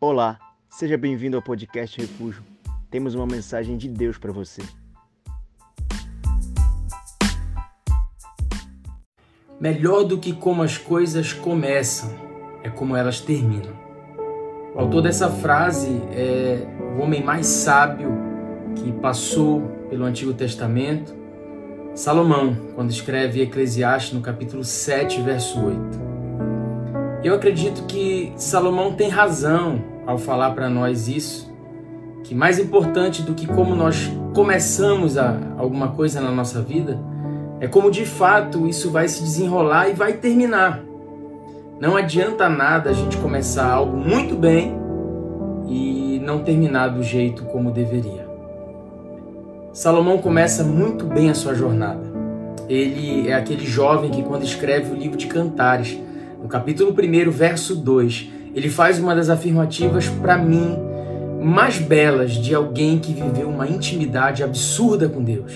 Olá, seja bem-vindo ao podcast Refúgio. Temos uma mensagem de Deus para você. Melhor do que como as coisas começam, é como elas terminam. O autor dessa frase é o homem mais sábio que passou pelo Antigo Testamento, Salomão, quando escreve Eclesiastes no capítulo 7, verso 8. Eu acredito que Salomão tem razão ao falar para nós isso, que mais importante do que como nós começamos a, alguma coisa na nossa vida, é como de fato isso vai se desenrolar e vai terminar. Não adianta nada a gente começar algo muito bem e não terminar do jeito como deveria. Salomão começa muito bem a sua jornada. Ele é aquele jovem que, quando escreve o livro de Cantares, no capítulo 1, verso 2, ele faz uma das afirmativas para mim mais belas de alguém que viveu uma intimidade absurda com Deus.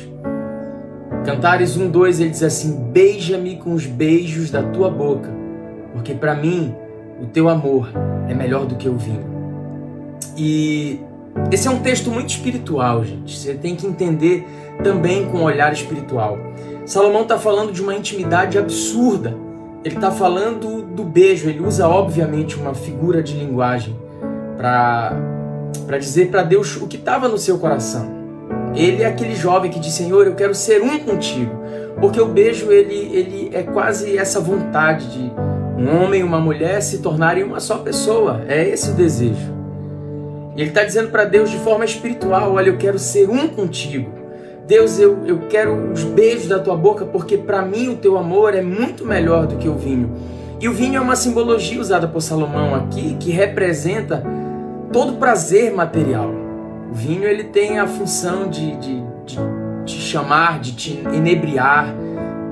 Cantares 1:2 ele diz assim: "Beija-me com os beijos da tua boca, porque para mim o teu amor é melhor do que o vinho". E esse é um texto muito espiritual, gente. Você tem que entender também com um olhar espiritual. Salomão está falando de uma intimidade absurda ele está falando do beijo, ele usa obviamente uma figura de linguagem para dizer para Deus o que estava no seu coração. Ele é aquele jovem que diz: Senhor, eu quero ser um contigo. Porque o beijo ele, ele é quase essa vontade de um homem e uma mulher se tornarem uma só pessoa. É esse o desejo. Ele está dizendo para Deus de forma espiritual: Olha, eu quero ser um contigo. Deus, eu, eu quero os beijos da tua boca, porque para mim o teu amor é muito melhor do que o vinho. E o vinho é uma simbologia usada por Salomão aqui, que representa todo prazer material. O vinho ele tem a função de, de, de te chamar, de te inebriar,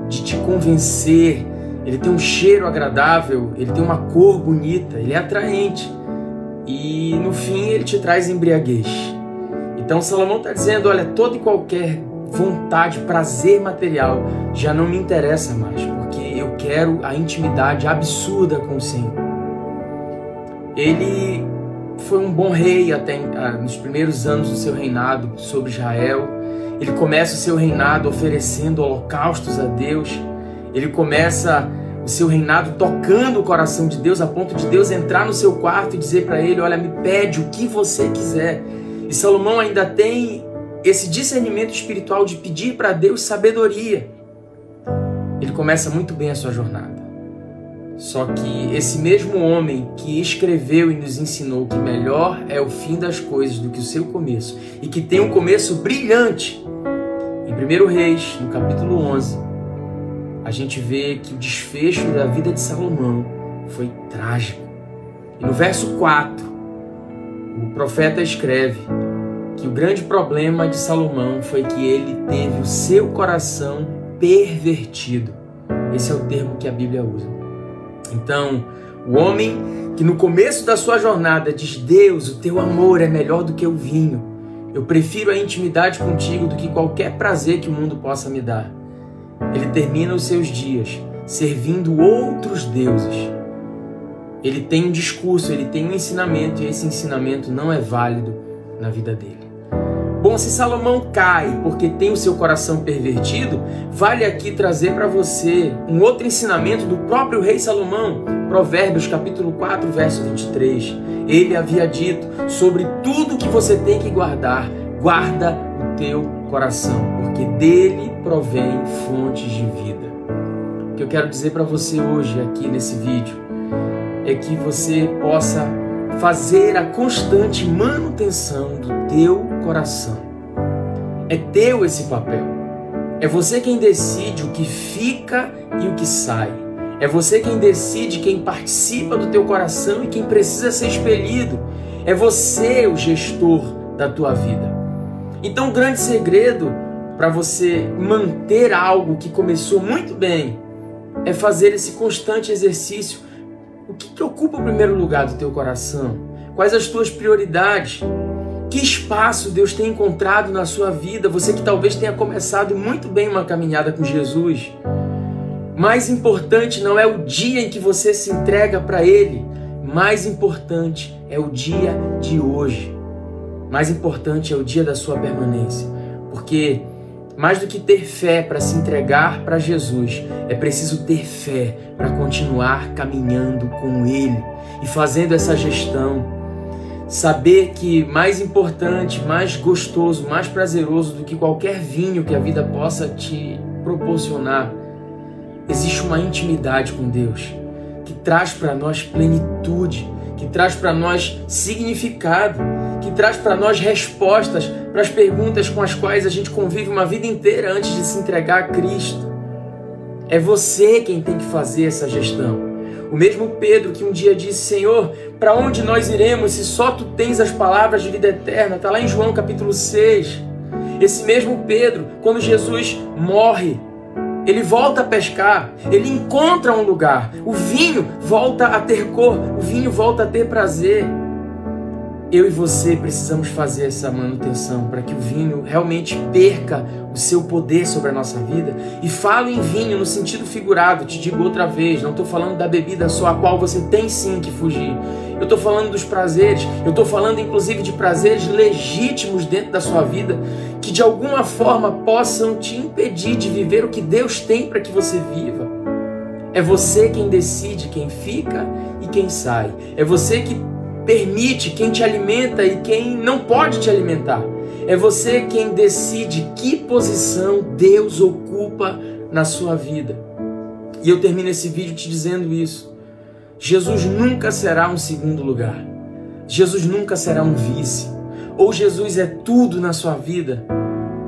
de te convencer. Ele tem um cheiro agradável, ele tem uma cor bonita, ele é atraente. E no fim ele te traz embriaguez. Então Salomão está dizendo: olha, toda e qualquer vontade, prazer material já não me interessa mais, porque eu quero a intimidade absurda com o Senhor. Ele foi um bom rei até ah, nos primeiros anos do seu reinado sobre Israel. Ele começa o seu reinado oferecendo holocaustos a Deus. Ele começa o seu reinado tocando o coração de Deus a ponto de Deus entrar no seu quarto e dizer para ele: Olha, me pede o que você quiser. E Salomão ainda tem esse discernimento espiritual de pedir para Deus sabedoria. Ele começa muito bem a sua jornada. Só que esse mesmo homem que escreveu e nos ensinou que melhor é o fim das coisas do que o seu começo e que tem um começo brilhante, em 1 Reis, no capítulo 11, a gente vê que o desfecho da vida de Salomão foi trágico. E no verso 4, o profeta escreve que o grande problema de Salomão foi que ele teve o seu coração pervertido. Esse é o termo que a Bíblia usa. Então, o homem que no começo da sua jornada diz: Deus, o teu amor é melhor do que o vinho. Eu prefiro a intimidade contigo do que qualquer prazer que o mundo possa me dar. Ele termina os seus dias servindo outros deuses. Ele tem um discurso, ele tem um ensinamento e esse ensinamento não é válido na vida dele. Bom, se Salomão cai porque tem o seu coração pervertido, vale aqui trazer para você um outro ensinamento do próprio rei Salomão, Provérbios capítulo 4, verso 23. Ele havia dito: "Sobre tudo que você tem que guardar, guarda o teu coração, porque dele provém fontes de vida." O que eu quero dizer para você hoje aqui nesse vídeo é que você possa fazer a constante manutenção do teu coração. É teu esse papel. É você quem decide o que fica e o que sai. É você quem decide quem participa do teu coração e quem precisa ser expelido. É você o gestor da tua vida. Então, o grande segredo para você manter algo que começou muito bem é fazer esse constante exercício o que, que ocupa o primeiro lugar do teu coração? Quais as tuas prioridades? Que espaço Deus tem encontrado na sua vida? Você que talvez tenha começado muito bem uma caminhada com Jesus. Mais importante não é o dia em que você se entrega para Ele, mais importante é o dia de hoje. Mais importante é o dia da sua permanência, porque mais do que ter fé para se entregar para Jesus, é preciso ter fé para continuar caminhando com Ele e fazendo essa gestão. Saber que mais importante, mais gostoso, mais prazeroso do que qualquer vinho que a vida possa te proporcionar, existe uma intimidade com Deus que traz para nós plenitude, que traz para nós significado, que traz para nós respostas para as perguntas com as quais a gente convive uma vida inteira antes de se entregar a Cristo. É você quem tem que fazer essa gestão. O mesmo Pedro que um dia disse: Senhor, para onde nós iremos se só tu tens as palavras de vida eterna? Está lá em João capítulo 6. Esse mesmo Pedro, quando Jesus morre, ele volta a pescar, ele encontra um lugar, o vinho volta a ter cor, o vinho volta a ter prazer. Eu e você precisamos fazer essa manutenção para que o vinho realmente perca o seu poder sobre a nossa vida. E falo em vinho no sentido figurado, te digo outra vez, não estou falando da bebida só a qual você tem sim que fugir. Eu estou falando dos prazeres, eu estou falando inclusive de prazeres legítimos dentro da sua vida que de alguma forma possam te impedir de viver o que Deus tem para que você viva. É você quem decide quem fica e quem sai. É você que permite, quem te alimenta e quem não pode te alimentar. É você quem decide que posição Deus ocupa na sua vida. E eu termino esse vídeo te dizendo isso. Jesus nunca será um segundo lugar. Jesus nunca será um vice. Ou Jesus é tudo na sua vida,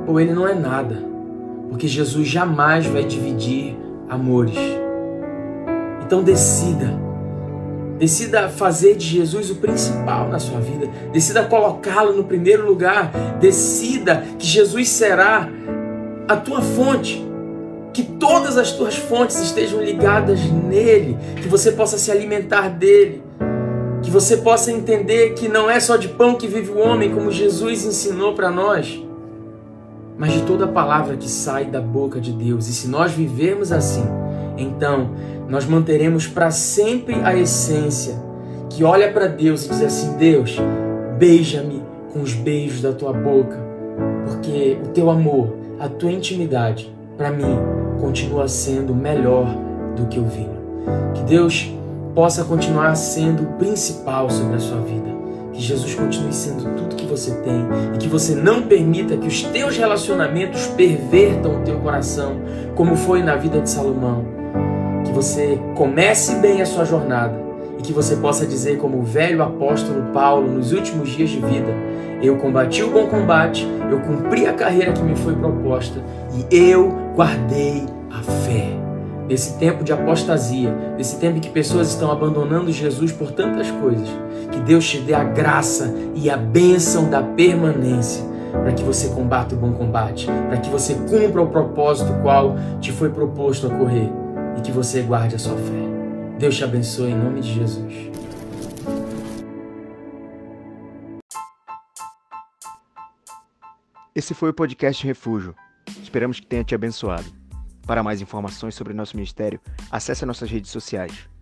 ou ele não é nada. Porque Jesus jamais vai dividir amores. Então decida Decida fazer de Jesus o principal na sua vida. Decida colocá-lo no primeiro lugar. Decida que Jesus será a tua fonte. Que todas as tuas fontes estejam ligadas nele. Que você possa se alimentar dele. Que você possa entender que não é só de pão que vive o homem, como Jesus ensinou para nós, mas de toda a palavra que sai da boca de Deus. E se nós vivermos assim, então nós manteremos para sempre a essência que olha para Deus e diz assim: Deus, beija-me com os beijos da tua boca, porque o teu amor, a tua intimidade, para mim, continua sendo melhor do que o vinho. Que Deus possa continuar sendo o principal sobre a sua vida. Que Jesus continue sendo tudo que você tem e que você não permita que os teus relacionamentos pervertam o teu coração, como foi na vida de Salomão você comece bem a sua jornada e que você possa dizer, como o velho apóstolo Paulo nos últimos dias de vida: Eu combati o bom combate, eu cumpri a carreira que me foi proposta e eu guardei a fé. Nesse tempo de apostasia, nesse tempo em que pessoas estão abandonando Jesus por tantas coisas, que Deus te dê a graça e a bênção da permanência para que você combata o bom combate, para que você cumpra o propósito qual te foi proposto a correr e que você guarde a sua fé. Deus te abençoe em nome de Jesus. Esse foi o podcast Refúgio. Esperamos que tenha te abençoado. Para mais informações sobre nosso ministério, acesse nossas redes sociais.